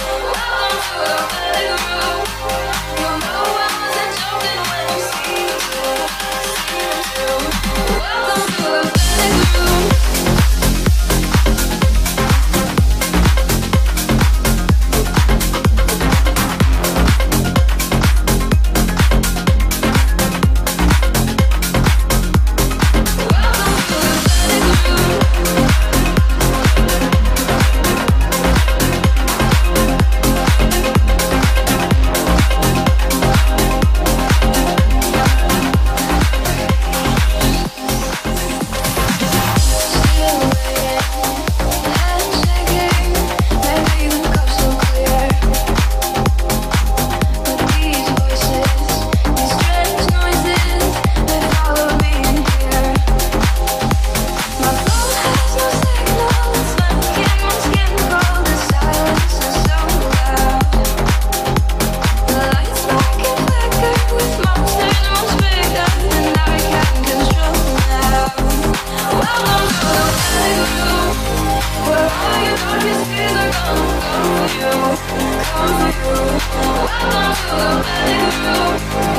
oh oh oh oh you, call you, I love you, I love you.